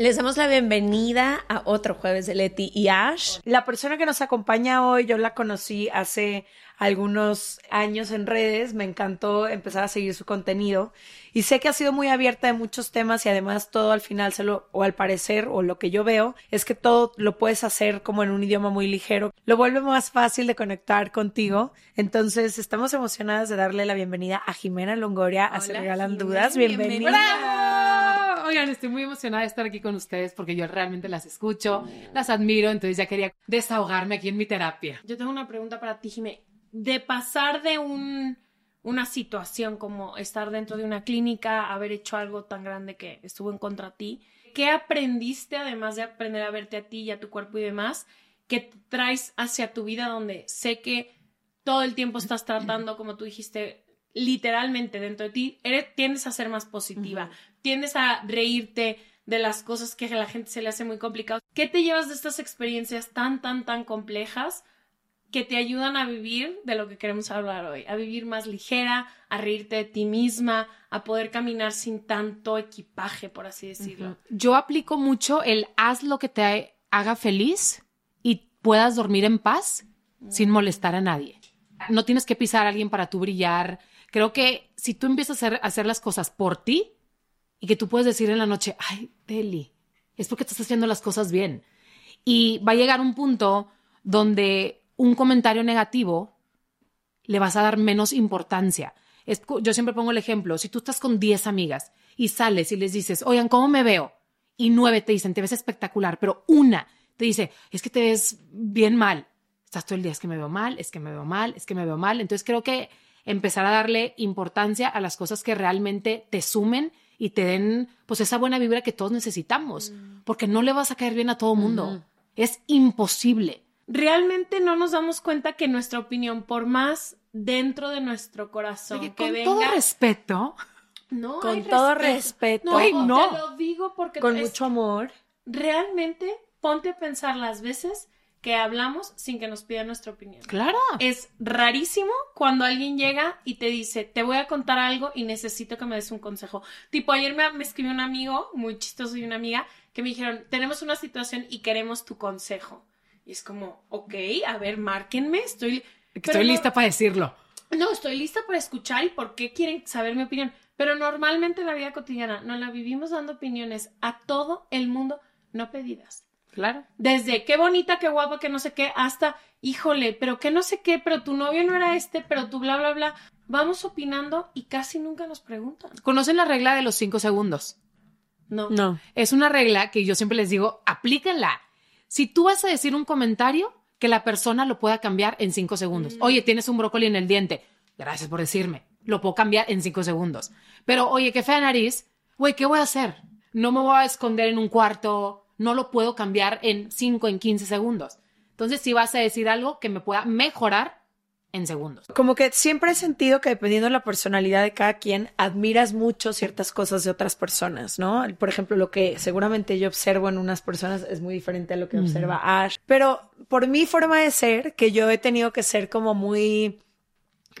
Les damos la bienvenida a otro jueves de Leti y Ash. La persona que nos acompaña hoy, yo la conocí hace algunos años en redes, me encantó empezar a seguir su contenido y sé que ha sido muy abierta de muchos temas y además todo al final se lo, o al parecer, o lo que yo veo, es que todo lo puedes hacer como en un idioma muy ligero, lo vuelve más fácil de conectar contigo. Entonces, estamos emocionadas de darle la bienvenida a Jimena Longoria a Se Regalan Dudas. Bienvenida. Oigan, estoy muy emocionada de estar aquí con ustedes porque yo realmente las escucho, las admiro, entonces ya quería desahogarme aquí en mi terapia. Yo tengo una pregunta para ti, Jimé. De pasar de un, una situación como estar dentro de una clínica, haber hecho algo tan grande que estuvo en contra de ti, ¿qué aprendiste además de aprender a verte a ti y a tu cuerpo y demás, que traes hacia tu vida donde sé que todo el tiempo estás tratando, como tú dijiste, literalmente dentro de ti, eres, tiendes a ser más positiva, tiendes a reírte de las cosas que a la gente se le hace muy complicado. ¿Qué te llevas de estas experiencias tan, tan, tan complejas que te ayudan a vivir de lo que queremos hablar hoy? A vivir más ligera, a reírte de ti misma, a poder caminar sin tanto equipaje, por así decirlo. Yo aplico mucho el haz lo que te haga feliz y puedas dormir en paz sin molestar a nadie. No tienes que pisar a alguien para tú brillar. Creo que si tú empiezas a hacer, a hacer las cosas por ti, y que tú puedes decir en la noche, ay, Deli, es porque estás haciendo las cosas bien. Y va a llegar un punto donde un comentario negativo le vas a dar menos importancia. yo siempre pongo el ejemplo, si tú estás con 10 amigas y sales y les dices, oigan, ¿cómo me veo? Y nueve te dicen, te ves espectacular, pero una te dice, es que te ves bien mal. Estás todo el día, es que me veo mal, es que me veo mal, es que me veo mal. Entonces creo que empezar a darle importancia a las cosas que realmente te sumen y te den pues esa buena vibra que todos necesitamos, mm. porque no le vas a caer bien a todo mundo. Es imposible. Realmente no nos damos cuenta que nuestra opinión, por más dentro de nuestro corazón, que con todo respeto, no con todo respeto, no, no, te lo digo porque con mucho amor. Realmente ponte a pensar las veces que hablamos sin que nos pidan nuestra opinión. Claro. Es rarísimo cuando alguien llega y te dice, te voy a contar algo y necesito que me des un consejo. Tipo, ayer me, escribió un amigo, muy chistoso y una amiga, que me dijeron, tenemos una situación y queremos tu consejo. Y es como, ok, a ver, márquenme, estoy... Estoy lista para decirlo. No, estoy lista para escuchar y por qué quieren saber mi opinión. Pero normalmente en la vida cotidiana nos la vivimos dando opiniones a todo el mundo, no pedidas. Claro. Desde qué bonita, qué guapa, que no sé qué, hasta, híjole, pero que no sé qué, pero tu novio no era este, pero tu bla, bla, bla. Vamos opinando y casi nunca nos preguntan. ¿Conocen la regla de los cinco segundos? No. No. Es una regla que yo siempre les digo, aplíquenla. Si tú vas a decir un comentario, que la persona lo pueda cambiar en cinco segundos. Mm. Oye, tienes un brócoli en el diente. Gracias por decirme. Lo puedo cambiar en cinco segundos. Pero, oye, qué fea nariz. Güey, ¿qué voy a hacer? No me voy a esconder en un cuarto no lo puedo cambiar en 5, en 15 segundos. Entonces, si vas a decir algo que me pueda mejorar en segundos. Como que siempre he sentido que dependiendo de la personalidad de cada quien, admiras mucho ciertas cosas de otras personas, ¿no? Por ejemplo, lo que seguramente yo observo en unas personas es muy diferente a lo que observa Ash. Pero por mi forma de ser, que yo he tenido que ser como muy,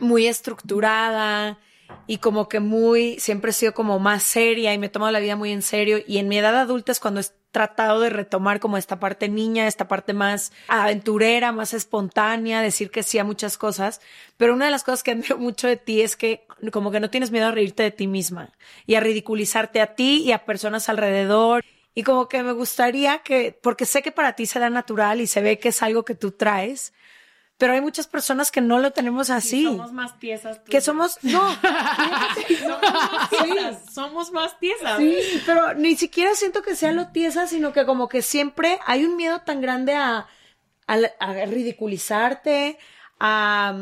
muy estructurada, y como que muy, siempre he sido como más seria y me he tomado la vida muy en serio y en mi edad adulta es cuando tratado de retomar como esta parte niña, esta parte más aventurera, más espontánea, decir que sí a muchas cosas. Pero una de las cosas que admiro mucho de ti es que como que no tienes miedo a reírte de ti misma y a ridiculizarte a ti y a personas alrededor. Y como que me gustaría que, porque sé que para ti será natural y se ve que es algo que tú traes, pero hay muchas personas que no lo tenemos así. somos más tiesas. que somos, no, somos más tiesas. Somos más tiesas. Sí, pero ni siquiera siento que sea lo tiesa, sino que como que siempre hay un miedo tan grande a, a, ridiculizarte, a,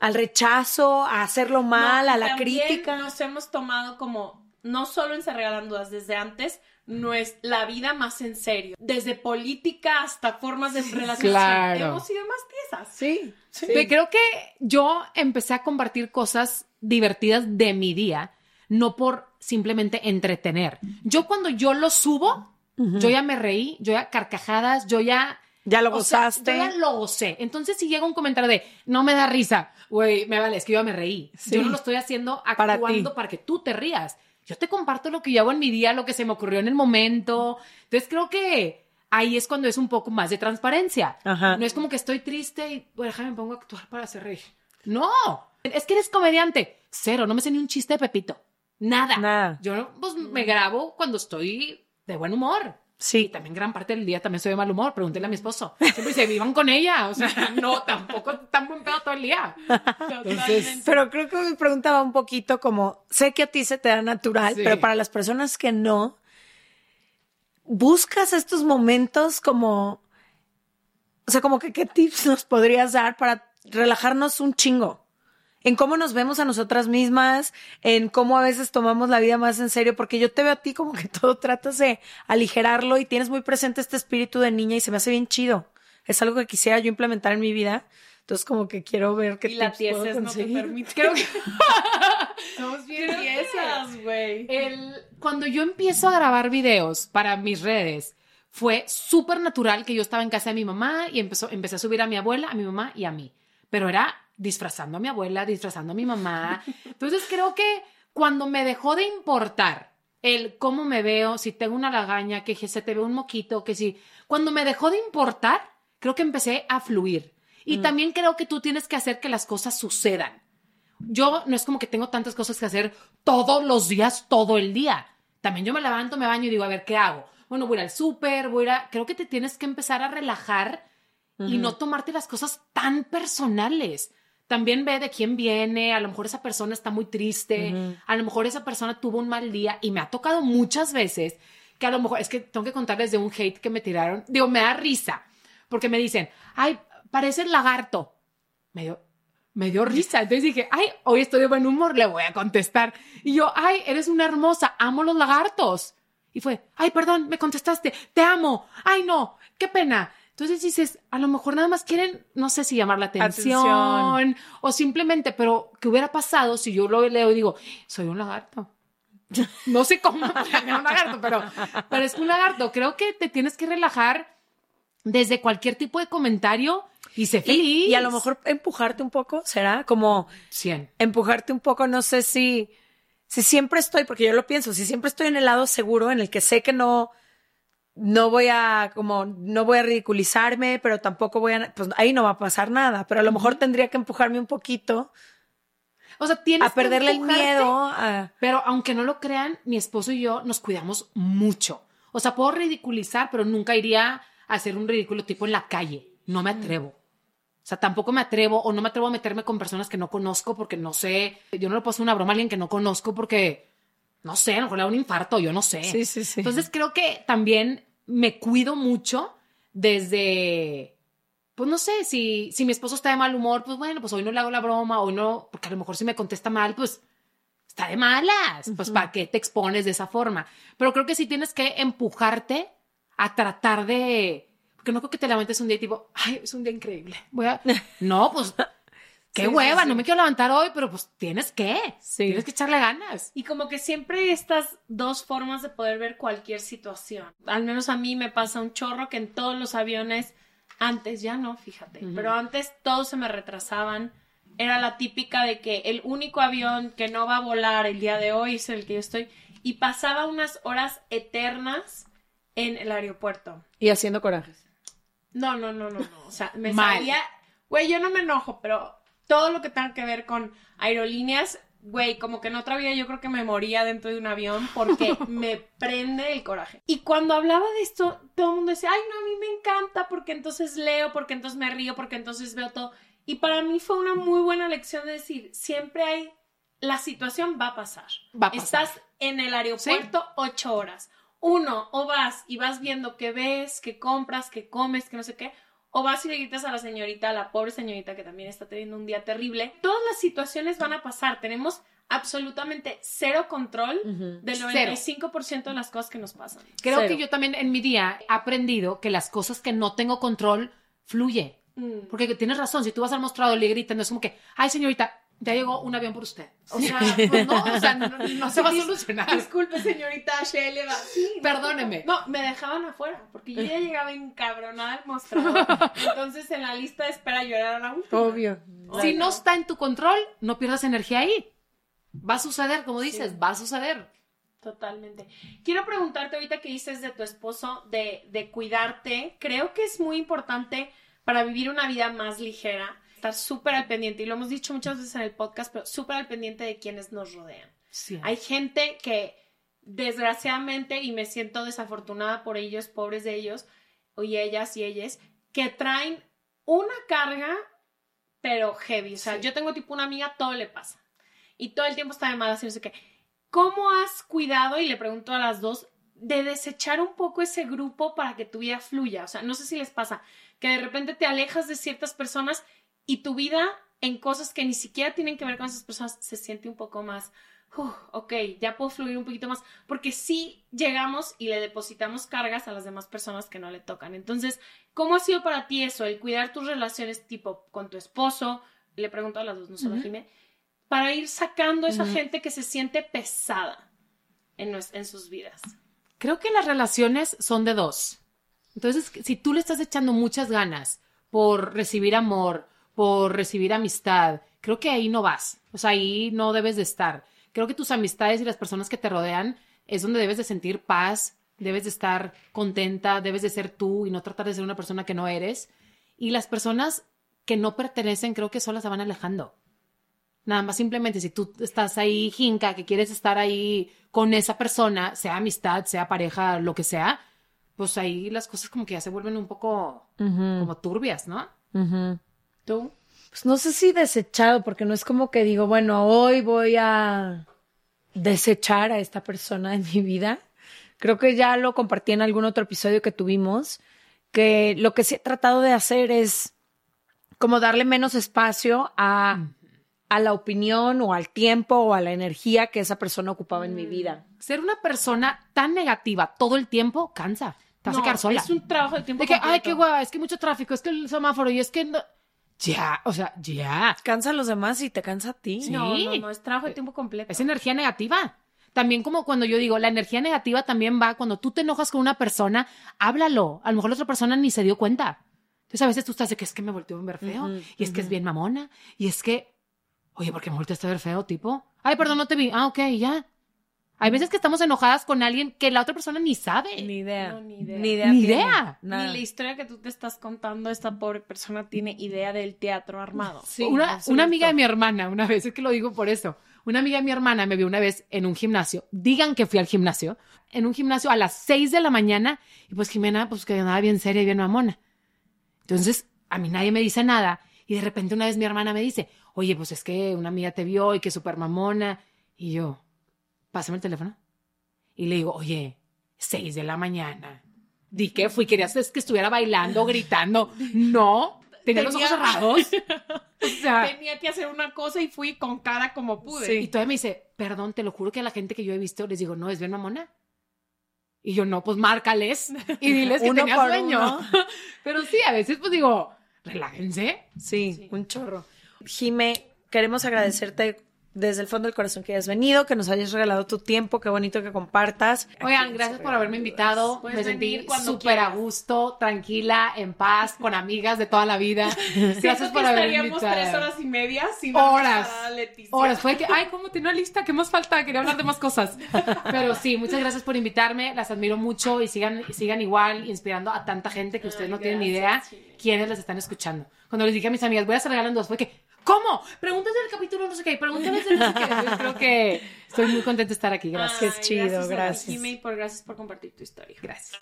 al rechazo, a hacerlo mal, a la crítica. Nos hemos tomado como, no solo en Se Regalan Dudas desde antes, no es la vida más en serio. Desde política hasta formas de relación. Claro. Hemos sido más tiesas. Sí, sí. creo que yo empecé a compartir cosas divertidas de mi día, no por simplemente entretener. Yo cuando yo lo subo, yo ya me reí, yo ya carcajadas, yo ya... Ya lo gozaste. yo ya lo gocé. Entonces, si llega un comentario de no me da risa, güey, me vale, es que yo me reí. Yo no lo estoy haciendo actuando para que tú te rías yo te comparto lo que yo hago en mi día, lo que se me ocurrió en el momento. Entonces creo que ahí es cuando es un poco más de transparencia. No es como que estoy triste y, bueno, déjame me pongo a actuar para hacer reír. No, es que eres comediante. Cero, no me sé ni un chiste de Pepito. Nada. Nada. Yo pues me grabo cuando estoy de buen humor. Sí. Y también gran parte del día también soy de mal humor. Pregúntele a mi esposo. Siempre dice, vivan con ella. O sea, no, tampoco tan buen pedo todo el día. Entonces, pero creo que me preguntaba un poquito como, sé que a ti se te da natural, pero para las personas que no, buscas estos momentos como, o sea, como que qué tips nos podrías dar para relajarnos un chingo en cómo nos vemos a nosotras mismas, en cómo a veces tomamos la vida más en serio, porque yo te veo a ti como que todo tratas de aligerarlo y tienes muy presente este espíritu de niña y se me hace bien chido. Es algo que quisiera yo implementar en mi vida. Entonces como que quiero ver qué y la puedo no te permite. Creo que somos bien tiesas, güey. El cuando yo empiezo a grabar videos para mis redes, fue súper natural que yo estaba en casa de mi mamá y empezó, empecé a subir a mi abuela, a mi mamá y a mí. Pero era disfrazando a mi abuela, disfrazando a mi mamá. Entonces creo que cuando me dejó de importar el cómo me veo, si tengo una lagaña, que se te ve un moquito, que si, cuando me dejó de importar, creo que empecé a fluir. Y mm. también creo que tú tienes que hacer que las cosas sucedan. Yo no es como que tengo tantas cosas que hacer todos los días, todo el día. También yo me levanto, me baño y digo, a ver, ¿qué hago? Bueno, voy al súper, voy a... Creo que te tienes que empezar a relajar y no tomarte las cosas tan personales también ve de quién viene, a lo mejor esa persona está muy triste, a lo mejor esa persona tuvo un mal día y me ha tocado muchas veces que a lo mejor es que tengo que contarles de un hate que me tiraron, digo, me da risa, porque me dicen, ay, parece lagarto. Me dio, me dio risa, entonces dije, ay, hoy estoy de buen humor, le voy a contestar. Y yo, ay, eres una hermosa, amo los lagartos. Y fue, ay, perdón, me contestaste, te amo, ay, no, qué pena. Entonces dices, a lo mejor nada más quieren, no sé si llamar la atención, o simplemente, pero ¿qué hubiera pasado si yo lo leo y digo, soy un lagarto? No sé cómo un lagarto, pero parezco un lagarto. Creo que te tienes que relajar desde cualquier tipo de comentario y sé feliz. Y, a lo mejor empujarte un poco, ¿será? Como 100. empujarte un poco, no sé si, si siempre estoy, porque yo lo pienso, si siempre estoy en el lado seguro, en el que sé que no, no voy a, como, no voy a ridiculizarme, pero tampoco voy a, pues ahí no va a pasar nada, pero a lo mejor tendría que empujarme un poquito. O sea, tienes a perderle el miedo. Pero aunque no lo crean, mi esposo y yo nos cuidamos mucho. O sea, puedo ridiculizar, pero nunca iría a hacer un ridículo tipo en la calle. No me atrevo. O sea, tampoco me atrevo o no me atrevo a meterme con personas que no conozco porque no sé. Yo no le puedo hacer una broma a alguien que no conozco porque no sé, a lo mejor le da un infarto, yo no sé. Sí, sí, sí. Entonces creo que también me cuido mucho desde, pues no sé, si, si mi esposo está de mal humor, pues bueno, pues hoy no le hago la broma, hoy no, porque a lo mejor si me contesta mal, pues está de malas, pues ¿para qué te expones de esa forma? Pero creo que sí tienes que empujarte a tratar de, porque no creo que te levantes un día y tipo, ay, es un día increíble, voy a, no, pues qué hueva, no me quiero levantar hoy, pero pues tienes que, tienes que echarle ganas. Y como que siempre hay estas dos formas de poder ver cualquier situación. Al menos a mí me pasa un chorro que en todos los aviones, antes ya no, fíjate, pero antes todos se me retrasaban. Era la típica de que el único avión que no va a volar el día de hoy es el que yo estoy. Y pasaba unas horas eternas en el aeropuerto. Y haciendo corajes. No, no, no, no, no. O sea, me Mal. salía. Güey, yo no me enojo, pero todo lo que tenga que ver con aerolíneas, güey, como que en otra vida yo creo que me moría dentro de un avión porque me prende el coraje. Y cuando hablaba de esto, todo el mundo decía, ay, no, a mí me encanta porque entonces leo, porque entonces me río, porque entonces veo todo. Y para mí fue una muy buena lección de decir, siempre hay, la situación va a pasar. Va a pasar. Estás en el aeropuerto ocho horas. Uno, o vas y vas viendo qué ves, qué compras, qué comes, que no sé qué, o vas y le gritas a la señorita, a la pobre señorita que también está teniendo un día terrible. Todas las situaciones van a pasar. Tenemos absolutamente cero control del Cero. 95% de las cosas que nos pasan. Creo Cero. que yo también en mi día he aprendido que las cosas que no tengo control fluye. Mm. Porque tienes razón, si tú vas al mostrador y le gritan, no es como que, ay señorita, ya llegó un avión por usted. O sea, pues no, o sea, no, no se va a solucionar. Disculpe, señorita Shelley. Sí, no, Perdóneme. No, me dejaban afuera porque yo ya llegaba encabronada al mostrador. Entonces en la lista de espera yo era la última. Obvio. Si no está en tu control, no pierdas energía ahí. Va a suceder, como dices, va a suceder. Totalmente. Quiero preguntarte ahorita que dices de tu esposo, de, de cuidarte. Creo que es muy importante para vivir una vida más ligera, estar súper al pendiente, y lo hemos dicho muchas veces en el podcast, pero súper al pendiente de quienes nos rodean. Sí. Hay gente que desgraciadamente, y me siento desafortunada por ellos, pobres de ellos, y ellas y ellas, que traen una carga, pero heavy. O sea, yo tengo tipo una amiga, todo le pasa. Y todo el tiempo está de malas y no sé qué. ¿Cómo has cuidado, y le pregunto a las dos, de desechar un poco ese grupo para que tu vida fluya? O sea, no sé si les pasa que de repente te alejas de ciertas personas y tu vida en cosas que ni siquiera tienen que ver con esas personas se siente un poco más, "Uf, ok, ya puedo fluir un poquito más, porque sí llegamos y le depositamos cargas a las demás personas que no le tocan. Entonces, ¿cómo ha sido para ti eso, el cuidar tus relaciones tipo con tu esposo? Le pregunto a las dos, no solo a Jimé, para ir sacando esa gente que se siente pesada en, en sus vidas. Creo que las relaciones son de dos. Entonces, si tú le estás echando muchas ganas por recibir amor, por recibir amistad, creo que ahí no vas. O sea, ahí no debes de estar. Creo que tus amistades y las personas que te rodean es donde debes de sentir paz, debes de estar contenta, debes de ser tú y no tratar de ser una persona que no eres. Y las personas que no pertenecen creo que solas se van alejando. Nada más simplemente si tú estás ahí, jinca, que quieres estar ahí con esa persona, sea amistad, sea pareja, lo que sea, pues ahí las cosas como que ya se vuelven un poco como turbias, ¿no? ¿Tú? Pues no sé si desechado, porque no es como que digo, bueno, hoy voy a desechar a esta persona en mi vida. Creo que ya lo compartí en algún otro episodio que tuvimos, que lo que sí he tratado de hacer es como darle menos espacio a, a la opinión o al tiempo o a la energía que esa persona ocupaba en mi vida. Ser una persona tan negativa todo el tiempo cansa. Te vas a quedar sola. Es un trabajo de tiempo De que, ay, qué guay, es que mucho tráfico, es que el semáforo y es que no... Ya, o sea, ya. Cansa a los demás y te cansa a ti. Sí. No, no, no, es trabajo de tiempo completo. Es energía negativa. También como cuando yo digo, la energía negativa también va cuando tú te enojas con una persona, háblalo. A lo mejor la otra persona ni se dio cuenta. Entonces a veces tú estás de que es que me volteó a ver feo y es que es bien mamona y es que, oye, ¿por qué me volteaste a ver feo, tipo? Ay, perdón, no te vi. Ah, ok, ya. Hay veces que estamos enojadas con alguien que la otra persona ni sabe. Ni idea. No, ni idea. Ni idea. Ni tiene. idea. Nada. Ni la historia que tú te estás contando, esta pobre persona tiene idea del teatro armado. Sí, una amiga de mi hermana, una vez, es que lo digo por eso. Una amiga de mi hermana me vio una vez en un gimnasio. Digan que fui al gimnasio. En un gimnasio a las 6 de la mañana. Y pues Jimena, pues que andaba bien seria y bien mamona. Entonces, a mí nadie me dice nada. Y de repente una vez mi hermana me dice, oye, pues es que una amiga te vio y que súper mamona. Y yo, pásame el teléfono. Y le digo, oye, 6 de la mañana. Di que fui, querías es que estuviera bailando, gritando. No, tenía los ojos cerrados. O sea, Tenía que hacer una cosa y fui con cara como pude. y todavía me dice, perdón, te lo juro que a la gente que yo he visto les digo, no, es bien mamona. Y yo, no, pues márcales y diles que Uno tenía sueño. uno. Pero sí, a veces pues digo, relájense. Sí, un chorro. Jime, queremos agradecerte desde el fondo del corazón que hayas venido, que nos hayas regalado tu tiempo, qué bonito que compartas. Oigan, gracias por haberme invitado. Puedes Me sentí venir cuando súper a gusto, tranquila, en paz, con amigas de toda la vida. Gracias Siento por haberme estaríamos invitado. tres horas y media sin Horas. Horas, fue que, ay, ¿cómo tiene una lista? ¿Qué más falta? Quería hablar de más cosas. Pero sí, muchas gracias por invitarme, las admiro mucho y sigan, sigan igual inspirando a tanta gente que ustedes no tienen ni idea quiénes les están escuchando. Cuando les dije a mis amigas, voy a estar regalando dos, fue que, ¿cómo? Pregúntale el capítulo no sé qué, pregúntale el no sé qué. Entonces, creo que estoy muy contenta de estar aquí, gracias. Qué chido, gracias. a ti, gracias. Jime, por gracias por compartir tu historia. Gracias.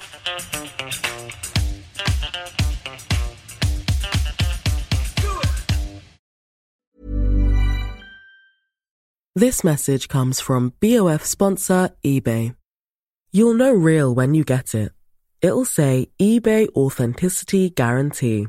This message comes from BOF sponsor eBay. You'll know real when you get it. It'll say eBay Authenticity Guarantee.